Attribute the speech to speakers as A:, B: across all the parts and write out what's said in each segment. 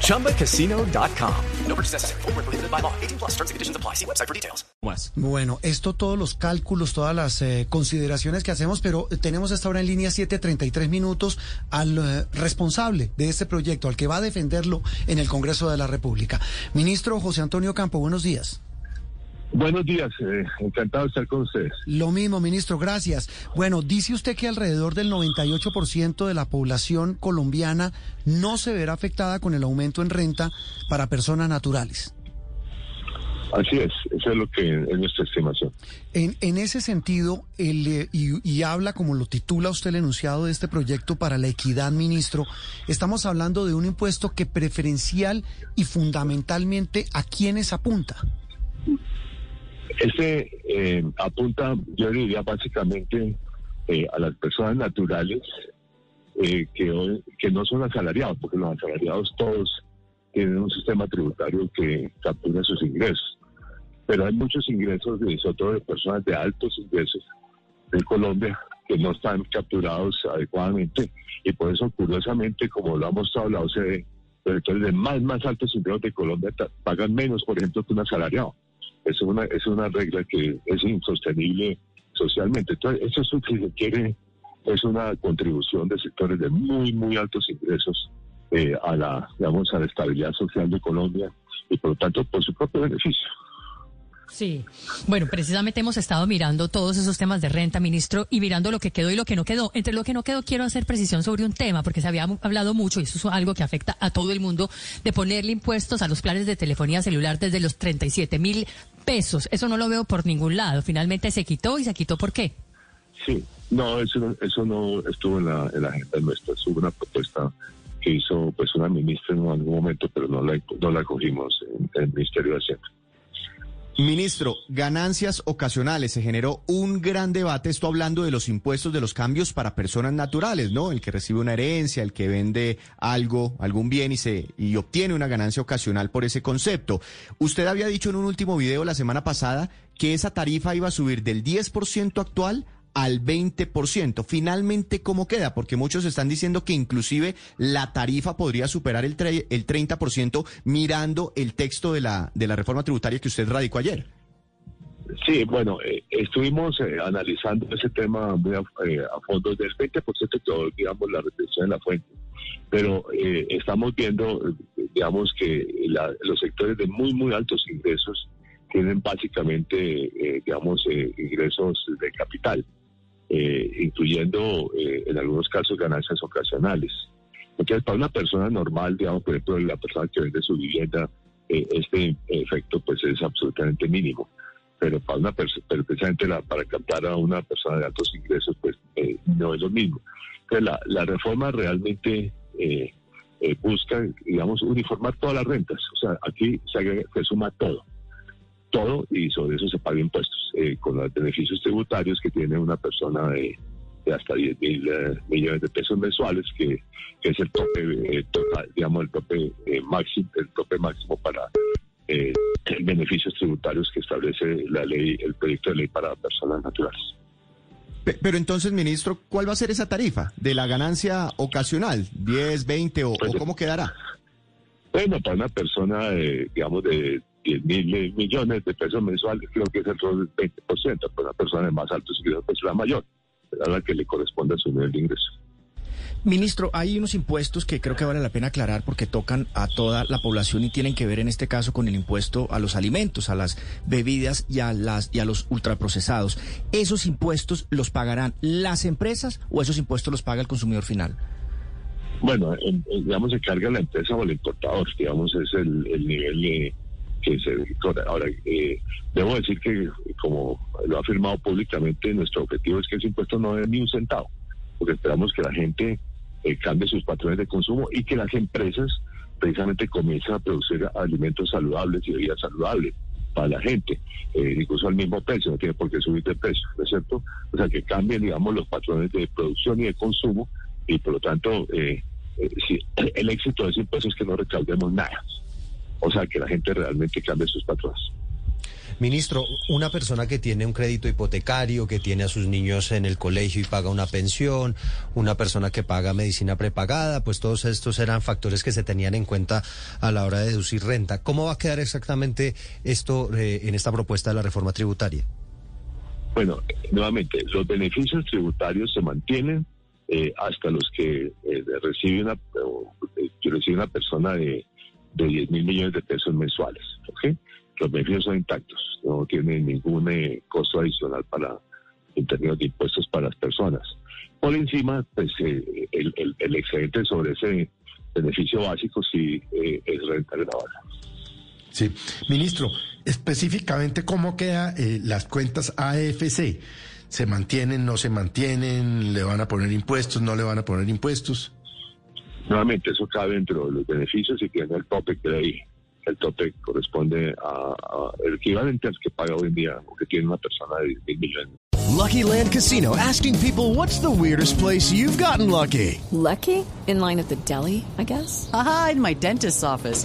A: ChumbaCasino.com. No purchase necessary. Full prohibited by law. 18 plus terms and conditions apply. See website for details.
B: Bueno, esto todos los cálculos, todas las eh, consideraciones que hacemos, pero tenemos hasta ahora en línea 7:33 minutos al eh, responsable de este proyecto, al que va a defenderlo en el Congreso de la República. Ministro José Antonio Campo, buenos días.
C: Buenos días, eh, encantado de estar con ustedes.
B: Lo mismo, ministro, gracias. Bueno, dice usted que alrededor del 98% de la población colombiana no se verá afectada con el aumento en renta para personas naturales.
C: Así es, eso es lo que es nuestra estimación.
B: En, en ese sentido, el, eh, y, y, habla como lo titula usted el enunciado de este proyecto para la equidad, ministro, estamos hablando de un impuesto que preferencial y fundamentalmente a quienes apunta.
C: Este eh, apunta, yo diría básicamente eh, a las personas naturales eh, que, que no son asalariados, porque los asalariados todos tienen un sistema tributario que captura sus ingresos. Pero hay muchos ingresos, de, sobre todo de personas de altos ingresos en Colombia, que no están capturados adecuadamente. Y por eso, curiosamente, como lo ha mostrado la OCDE, los sectores de más, más altos ingresos de Colombia pagan menos, por ejemplo, que un asalariado es una, es una regla que es insostenible socialmente. Entonces, eso es lo que se quiere, es una contribución de sectores de muy, muy altos ingresos eh, a la, digamos, a la estabilidad social de Colombia y por lo tanto por su propio beneficio.
D: Sí, bueno, precisamente hemos estado mirando todos esos temas de renta, ministro, y mirando lo que quedó y lo que no quedó. Entre lo que no quedó quiero hacer precisión sobre un tema, porque se había hablado mucho, y eso es algo que afecta a todo el mundo, de ponerle impuestos a los planes de telefonía celular desde los 37 mil pesos. Eso no lo veo por ningún lado. Finalmente se quitó y se quitó por qué.
C: Sí, no, eso no, estuvo en la, en la agenda nuestra. Hubo una propuesta que hizo pues una ministra en algún momento, pero no la, no la cogimos en el Ministerio de Hacienda.
E: Ministro, ganancias ocasionales. Se generó un gran debate, esto hablando de los impuestos de los cambios para personas naturales, ¿no? El que recibe una herencia, el que vende algo, algún bien y se y obtiene una ganancia ocasional por ese concepto. Usted había dicho en un último video la semana pasada que esa tarifa iba a subir del 10% actual al 20%. Finalmente, ¿cómo queda? Porque muchos están diciendo que inclusive la tarifa podría superar el, el 30% mirando el texto de la, de la reforma tributaria que usted radicó ayer.
C: Sí, bueno, eh, estuvimos eh, analizando ese tema muy a, eh, fondo del 20% que digamos la retención de la fuente, pero eh, estamos viendo, digamos que la, los sectores de muy muy altos ingresos tienen básicamente, digamos, ingresos de capital eh, incluyendo eh, en algunos casos ganancias ocasionales. Entonces, para una persona normal, digamos, por ejemplo, la persona que vende su vivienda, eh, este efecto pues es absolutamente mínimo. Pero para una persona, precisamente la, para captar a una persona de altos ingresos, pues eh, no es lo mismo. Entonces, la, reforma realmente eh, busca, digamos, uniformar todas las rentas. O sea, aquí se suma todo todo y sobre eso se paga impuestos, eh, con los beneficios tributarios que tiene una persona de, hasta 10 mil eh, millones de pesos mensuales, que, que es el tope eh, total, digamos, el tope máximo, el tope máximo para beneficios tributarios que establece la ley, el proyecto de ley para personas naturales.
E: Pero entonces, ministro, ¿cuál va a ser esa tarifa de la ganancia ocasional? ¿10, 20 o,
C: Pues,
E: o cómo quedará?
C: Bueno, para una persona, digamos, de 10 mil millones de pesos mensuales, creo que es el rol del 20%, para una persona de más altos ingresos, pues la mayor, a la que le corresponde a su nivel de ingreso.
F: Ministro, hay unos impuestos que creo que vale la pena aclarar porque tocan a toda la población y tienen que ver en este caso con el impuesto a los alimentos, a las bebidas y a las y a los ultraprocesados. ¿Esos impuestos los pagarán las empresas o esos impuestos los paga el consumidor final?
C: Bueno, en, en, digamos, se carga la empresa o el importador, digamos, es el, el nivel de que se ahora eh, debo decir que como lo ha afirmado públicamente nuestro objetivo es que ese impuesto no dé ni un centavo porque esperamos que la gente eh, cambie sus patrones de consumo y que las empresas precisamente comiencen a producir alimentos saludables y bebidas saludables para la gente, eh, incluso al mismo precio, no tiene por qué subir de precio, ¿no es cierto? O sea, que cambien, digamos, los patrones de producción y de consumo y por lo tanto, eh, eh, sí, el éxito de ese impuesto es que no recaudemos nada. O sea, que la gente realmente cambie sus patrones.
G: Ministro, una persona que tiene un crédito hipotecario, que tiene a sus niños en el colegio y paga una pensión, una persona que paga medicina prepagada, pues todos estos eran factores que se tenían en cuenta a la hora de deducir renta. ¿Cómo va a quedar exactamente esto eh, en esta propuesta de la reforma tributaria?
C: Bueno, nuevamente, los beneficios tributarios se mantienen eh, hasta los que eh, recibe una eh, recibe una persona de, de 10 mil millones de pesos mensuales. ¿ok? Los beneficios son intactos, no tienen ningún eh, costo adicional para en términos de impuestos para las personas. Por encima, pues eh, el, el- el excedente sobre ese beneficio básico sí eh, es renta grabada.
H: Sí. Ministro, específicamente, ¿cómo quedan las cuentas AFC? ¿Se mantienen, no se mantienen? ¿Le van a poner impuestos, no le van a poner impuestos?
C: Nuevamente, eso cabe dentro de los beneficios y tiene el tope que ahí. El tope corresponde a, a el equivalente al que paga hoy en día o que tiene una persona de 10 mil millones.
I: Lucky Land Casino asking people what's the weirdest place you've gotten lucky?
J: Lucky? In line at the deli, I guess?
K: Aha, in my dentist's office.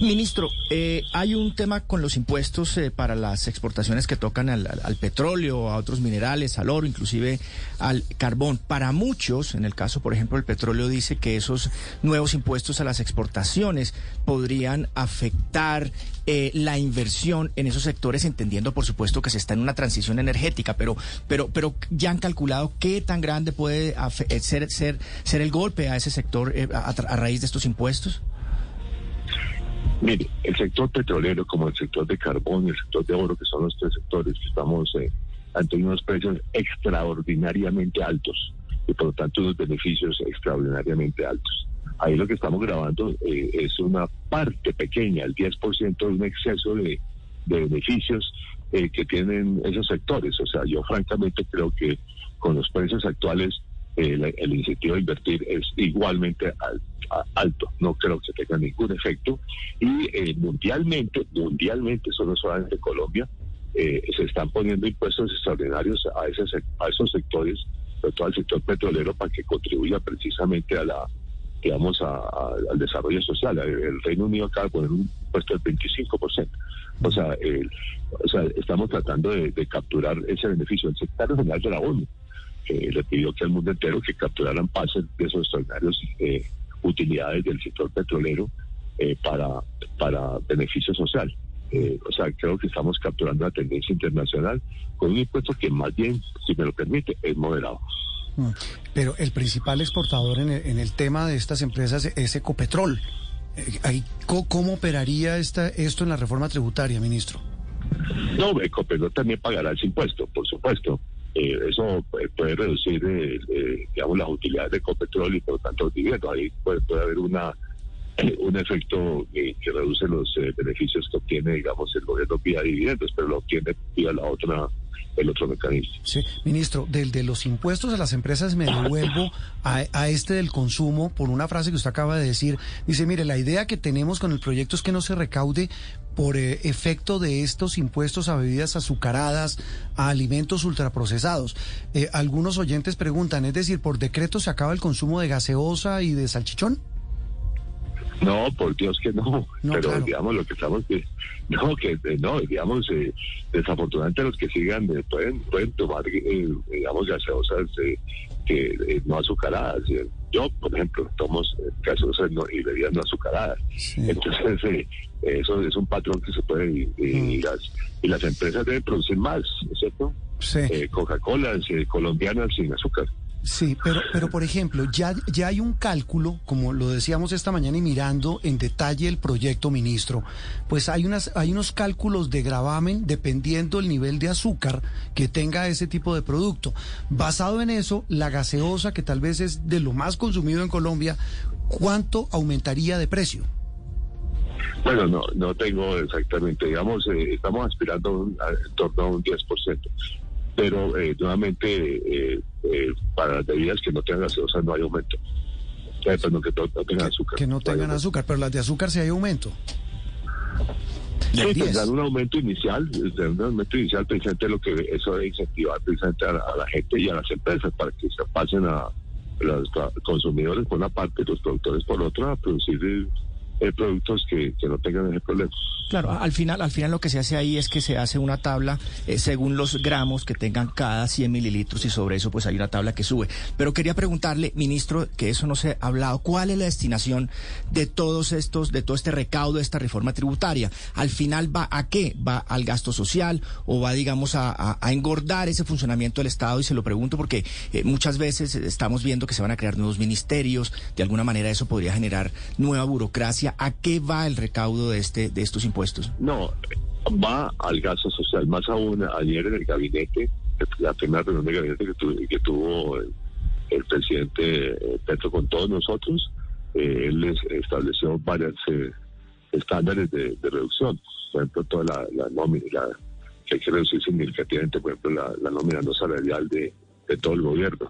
F: Ministro, eh, hay un tema con los impuestos eh, para las exportaciones que tocan al, petróleo, a otros minerales, al oro, inclusive al carbón. Para muchos, en el caso, por ejemplo, el petróleo dice que esos nuevos impuestos a las exportaciones podrían afectar eh, la inversión en esos sectores, entendiendo, por supuesto, que se está en una transición energética, pero, pero, pero ya han calculado qué tan grande puede ser, ser, ser el golpe a ese sector eh, a raíz de estos impuestos.
C: Mire, el sector petrolero como el sector de carbón y el sector de oro, que son los tres sectores que estamos eh, ante unos precios extraordinariamente altos y por lo tanto unos beneficios extraordinariamente altos. Ahí lo que estamos grabando eh, es una parte pequeña, el 10% de un exceso de, beneficios eh, que tienen esos sectores. O sea, yo francamente creo que con los precios actuales eh, la- el incentivo a invertir es igualmente al- a- alto. No creo que tenga ningún efecto. Y eh, mundialmente, mundialmente, solo solamente Colombia, eh, se están poniendo impuestos extraordinarios a, ese a esos sectores, sobre todo al sector petrolero, para que contribuya precisamente a la digamos, a- al desarrollo social. El, Reino Unido acaba de poner un impuesto del 25%. O sea, o sea estamos tratando de, de capturar ese beneficio. El secretario general de la ONU eh, le pidió que al mundo entero que capturaran pases de esos extraordinarios eh, utilidades del sector petrolero eh, para, para beneficio social. Eh, o sea, creo que estamos capturando la tendencia internacional con un impuesto que más bien, si me lo permite, es moderado.
B: Mm. Pero el principal exportador en el, en el tema de estas empresas es Ecopetrol. Eh, ahí, ¿cómo, cómo operaría esta, esto en la reforma tributaria, ministro?
C: No, Ecopetrol también pagará ese impuesto, por supuesto. Eh, eso eh, puede reducir, eh, eh, digamos, las utilidades de Ecopetrol y por tanto los dividendos. Ahí puede, puede haber una un efecto eh, que reduce los eh, beneficios que obtiene, digamos, el gobierno vía dividendos, pero lo obtiene vía la otra, el otro mecanismo.
B: Sí, ministro, del de los impuestos a las empresas me devuelvo a, a este del consumo por una frase que usted acaba de decir. Dice, mire, la idea que tenemos con el proyecto es que no se recaude por eh, efecto de estos impuestos a bebidas azucaradas, a alimentos ultraprocesados. Eh, algunos oyentes preguntan, es decir, ¿por decreto se acaba el consumo de gaseosa y de salchichón?
C: No, por Dios que no.
B: No,
C: Pero
B: claro.
C: digamos lo que estamos que no que eh, no digamos eh, desafortunadamente los que sigan eh, pueden pueden tomar eh, digamos gaseosas eh, que eh, no azucaradas. Eh, Yo por ejemplo tomo eh, gaseosas no- y bebidas no azucaradas. Entonces eh, eso es un patrón que se puede y, y- y las y las empresas deben producir más, ¿no es ¿cierto?
B: Sí.
C: Eh, Coca-Cola eh, colombianas sin azúcar.
B: Sí, pero, pero por ejemplo, ya, ya hay un cálculo, como lo decíamos esta mañana y mirando en detalle el proyecto, ministro, pues hay, unas, hay unos cálculos de gravamen dependiendo el nivel de azúcar que tenga ese tipo de producto. Basado en eso, la gaseosa, que tal vez es de lo más consumido en Colombia, ¿cuánto aumentaría de precio?
C: Bueno, no, no tengo exactamente, digamos, eh, estamos aspirando a, en torno a un 10%, pero eh, nuevamente eh, eh, para las bebidas que no tengan gaseosa no hay aumento. Perdón, que no, no tengan azúcar.
B: Que no tengan azúcar, pero las de azúcar sí hay aumento.
C: Sí,
B: Del 10.
C: tendrán un aumento inicial, un aumento inicial precisamente lo que eso debe incentivar precisamente a, la- a la gente y a las empresas para que se pasen a los consumidores por una parte y los productores por otra a producir eh, productos que, que no tengan ese problema.
F: Claro, al final, al final lo que se hace ahí es que se hace una tabla eh, según los gramos que tengan cada 100 mililitros y sobre eso pues hay una tabla que sube. Pero quería preguntarle, ministro, que eso no se ha hablado, ¿cuál es la destinación de todos estos, de todo este recaudo de esta reforma tributaria? Al final va a qué? ¿Va al gasto social o va, digamos, a engordar ese funcionamiento del Estado? Y se lo pregunto porque eh, muchas veces estamos viendo que se van a crear nuevos ministerios, de alguna manera eso podría generar nueva burocracia. ¿A qué va el recaudo de este, de estos impuestos?
C: No, va al gasto social. Más aún, ayer en el gabinete, la primera reunión de gabinete que, tu- que tuvo el, el presidente eh, Petro con todos nosotros, eh, él les estableció varios estándares de, de reducción. Por ejemplo, toda la, la nómina, la- que hay que reducir significativamente, por ejemplo, la, la nómina no salarial de, de todo el gobierno,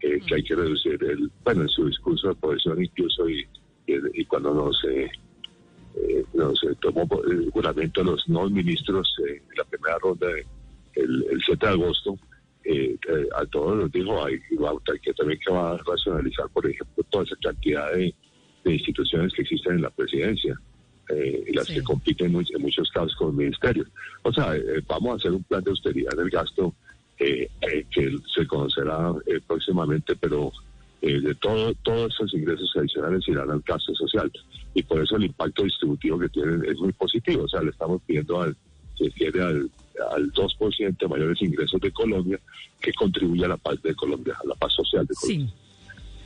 C: eh, que hay que reducir el, bueno, en su discurso de oposición incluso y, y, y cuando nos eh, nos tomó el juramento a los nuevos ministros eh, en la primera ronda de- el, el 7 de agosto, eh, eh, a todos nos dijo hay, que también que va a racionalizar, por ejemplo, toda esa cantidad de, de instituciones que existen en la presidencia. eh, y las que compiten muy- en muchos casos con ministerios. O sea, eh, vamos a hacer un plan de austeridad en el gasto eh, eh, que se conocerá eh, próximamente, pero eh, de todo, todos esos ingresos adicionales irán al gasto social. Y por eso el impacto distributivo que tienen es muy positivo. O sea, le estamos pidiendo al, que quiere al, al 2% de mayores ingresos de Colombia que contribuya a la paz de Colombia, a la paz social de Colombia.
D: Sí.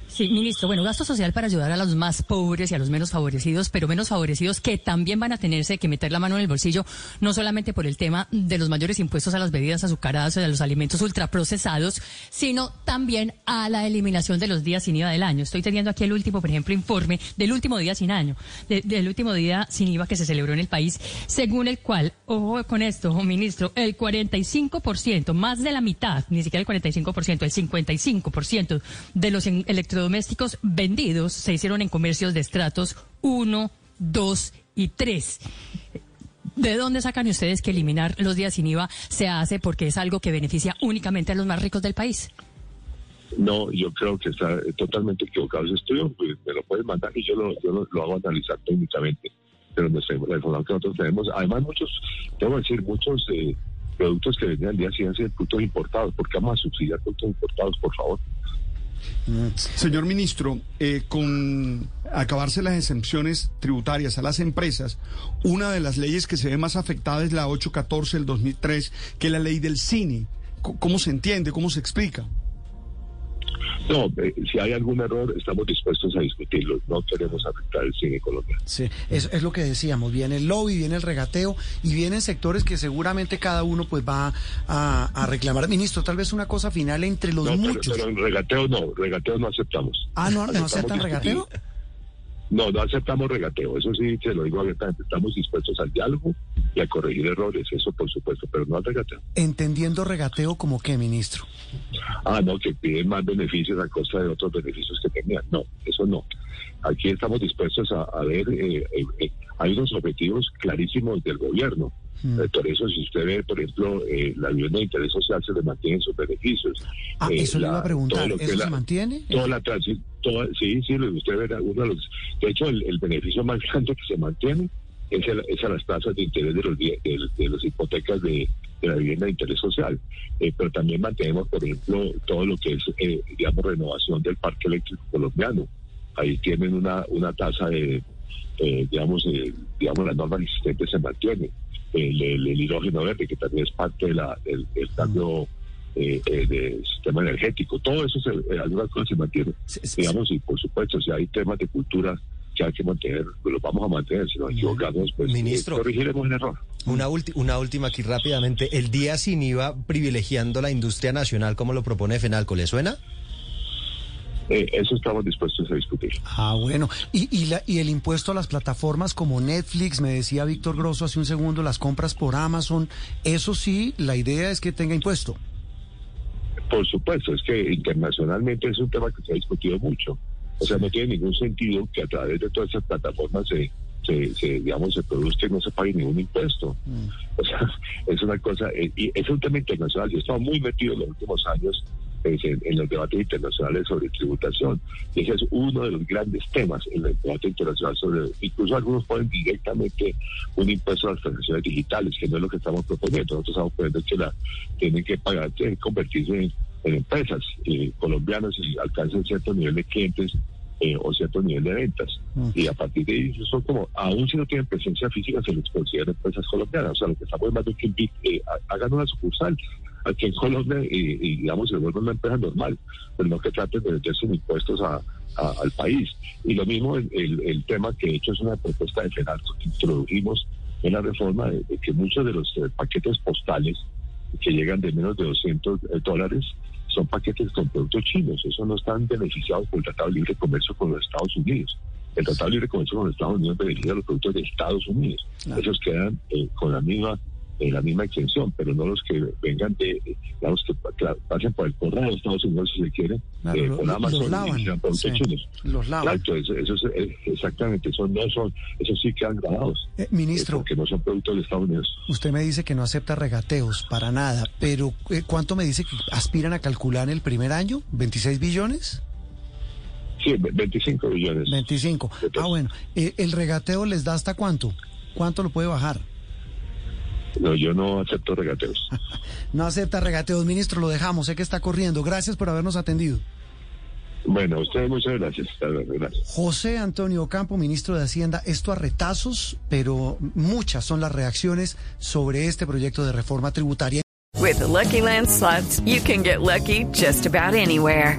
D: Sí, ministro. Bueno, gasto social para ayudar a los más pobres y a los menos favorecidos, pero menos favorecidos que también van a tenerse que meter la mano en el bolsillo, no solamente por el tema de los mayores impuestos a las bebidas azucaradas o a los alimentos ultraprocesados, sino también a la eliminación de los días sin IVA del año. Estoy teniendo aquí el último, por ejemplo, informe del último día sin año, de- del último día sin IVA que se celebró en el país, según el cual, ojo con esto, ministro, el 45%, más de la mitad, ni siquiera el 45%, el 55% de los en- electrodomésticos vendidos se hicieron en comercios de estratos 1, 2 y 3. ¿De dónde sacan ustedes que eliminar los días sin IVA se hace porque es algo que beneficia únicamente a los más ricos del país?
C: No, yo creo que está eh, totalmente equivocado ese estudio. pues, me lo pueden mandar y yo lo, lo, hago analizar técnicamente. Pero la que nosotros tenemos, además muchos, debo decir, muchos eh, productos que venían al día siguiente de productos importados. ¿Por qué vamos a subsidiar productos importados, por favor?
L: Señor ministro, eh, con acabarse las exenciones tributarias a las empresas, una de las leyes que se ve más afectada es la 814 del 2003, que es la ley del cine. ¿Cómo se entiende? ¿Cómo se explica?
C: No, eh, si hay algún error, estamos dispuestos a discutirlo. No queremos afectar el cine colombiano.
B: Sí, es, es lo que decíamos, viene el lobby, viene el regateo y vienen sectores que seguramente cada uno pues va a, a reclamar. Ministro, tal vez una cosa final entre los
C: No, pero,
B: muchos.
C: pero en regateo no, regateo no aceptamos.
B: Ah, ¿no, no
C: Aceptamos
B: aceptan
C: discutir.
B: regateo?
C: No, no aceptamos regateo. Eso sí, se lo digo abiertamente. Estamos dispuestos al diálogo y a corregir errores. Eso por supuesto, pero no al regateo.
B: Entendiendo regateo como qué, ministro.
C: Ah, no, que piden más beneficios a costa de otros beneficios que tenían. No, eso no. Aquí estamos dispuestos a, a ver, eh, eh, eh, hay unos objetivos clarísimos del gobierno. Eh, por eso, si usted ve, por ejemplo, eh, la vivienda de interés social se le mantienen sus beneficios.
B: Ah,
C: Eh,
B: eso le
C: la-
B: iba a preguntar, ¿eso
C: es
B: se mantiene?
C: Toda la transi- toda- sí, sí, usted verá, uno de los, de hecho, el, el beneficio más grande que se mantiene es, el- es a las tasas de interés de los de, de las hipotecas de, de la vivienda de interés social. Eh, pero también mantenemos, por ejemplo, todo lo que es, eh, digamos, renovación del parque eléctrico colombiano. Ahí tienen una, una tasa de, eh, digamos, eh, digamos, las normas existentes se mantienen. El, el- el hidrógeno verde, que también es parte de del, del cambio eh, eh, de sistema energético. Todo eso, se, eh, algunas cosas se mantienen. Digamos, y por supuesto, si hay temas de cultura que hay que mantener, pues los vamos a mantener. Si nos equivocamos, pues
G: Ministro.
C: eh, corregiremos el error.
G: Una, una última aquí rápidamente. El día sin IVA privilegiando la industria nacional como lo propone Fenalco, ¿le suena?
C: Eh, eso estamos dispuestos a discutir.
B: Ah, bueno. Y, y, la, y el impuesto a las plataformas como Netflix, me decía Víctor Grosso hace un segundo, las compras por Amazon, eso sí, la idea es que tenga impuesto.
C: Por supuesto, es que internacionalmente es un tema que se ha discutido mucho. O sea, no tiene ningún sentido que a través de todas esas plataformas se, se, se, digamos, se produzca y no se pague ningún impuesto. O sea, es una cosa, eh, y es un tema internacional. Yo he estado muy metido en los últimos años pues, en, en los debates internacionales sobre tributación. Ese es uno de los grandes temas en el debate internacional sobre, incluso algunos ponen directamente un impuesto a las transacciones digitales, que no es lo que estamos proponiendo. Nosotros estamos proponiendo que la tienen que pagar, tienen que convertirse en, en empresas eh, colombianas y alcancen cierto nivel de clientes eh, o cierto nivel de ventas. Y a partir de ahí, son como, aún si no tienen presencia física, se les considera empresas colombianas. O sea, lo que estamos más de que eh, ha- hagan una sucursal aquí en Colombia y, y, digamos, se vuelva una empresa normal, pero no que traten de meterse en impuestos a, a- al país. Y lo mismo el, el- el tema que de hecho es una propuesta de FENALCO que introdujimos en la reforma de, de que muchos de los eh, paquetes postales que llegan de menos de 200 dólares son paquetes con productos chinos. Eso no están beneficiados por el Tratado de Libre Comercio con los Estados Unidos. El Tratado de Libre Comercio con los Estados Unidos beneficia a los productos de Estados Unidos. Esos quedan eh, con la misma eh, la misma extensión, pero no los que vengan de, eh, digamos, que pasen por el correo de Estados Unidos si se quiere,
B: Claro,
C: eh,
B: lo-
C: Amazon
B: los
C: y
B: lavan, sí,
C: chinos.
B: los lavan.
C: Exacto, eso, eso es, eh, exactamente, eso no son, eso sí quedan grabados.
B: Eh, ministro.
C: porque no son productos de Estados Unidos.
B: Usted me dice que no acepta regateos para nada, pero eh, ¿cuánto me dice que aspiran a calcular en el primer año? ¿26 billones?
C: Sí, ve- 25 billones.
B: 25. Ah, bueno. Eh, ¿El regateo les da hasta cuánto? ¿Cuánto lo puede bajar?
C: No, yo no acepto regateos.
B: No acepta regateos, ministro, lo dejamos, sé que está corriendo. Gracias por habernos atendido.
C: Bueno, a ustedes muchas gracias.
B: José Antonio Campo, ministro de Hacienda, esto a retazos, pero muchas son las reacciones sobre este proyecto de reforma tributaria.
M: With the Lucky Land slots, you can get lucky just about anywhere.